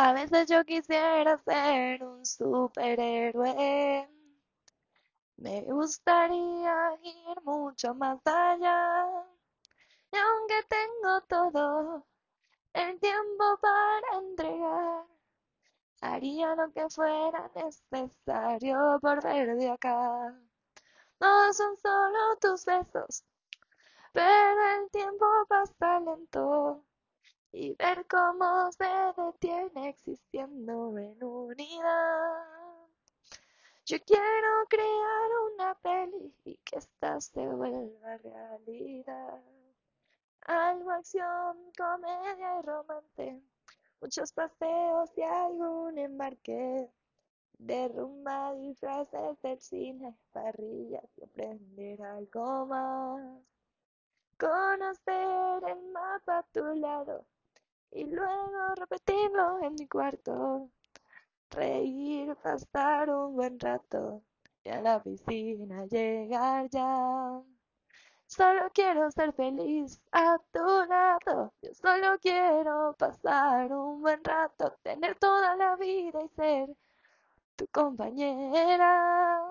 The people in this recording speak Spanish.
A veces yo quisiera ser un superhéroe. Me gustaría ir mucho más allá. Y aunque tengo todo el tiempo para entregar, haría lo que fuera necesario por ver de acá. No son solo tus besos, pero el tiempo pasa lento y ver cómo se detiene existiendo en unidad. Yo quiero crear una peli y que esta se vuelva realidad. Algo acción, comedia y romance, muchos paseos y algún embarque. De rumba, disfraces del cine, parrillas y aprender algo más. Conocer el mapa a tu lado y luego repetirlo en mi cuarto. Reír, pasar un buen rato y a la piscina llegar ya. Solo quiero ser feliz a tu lado. Yo solo quiero pasar un buen rato, tener toda la vida y ser tu compañera.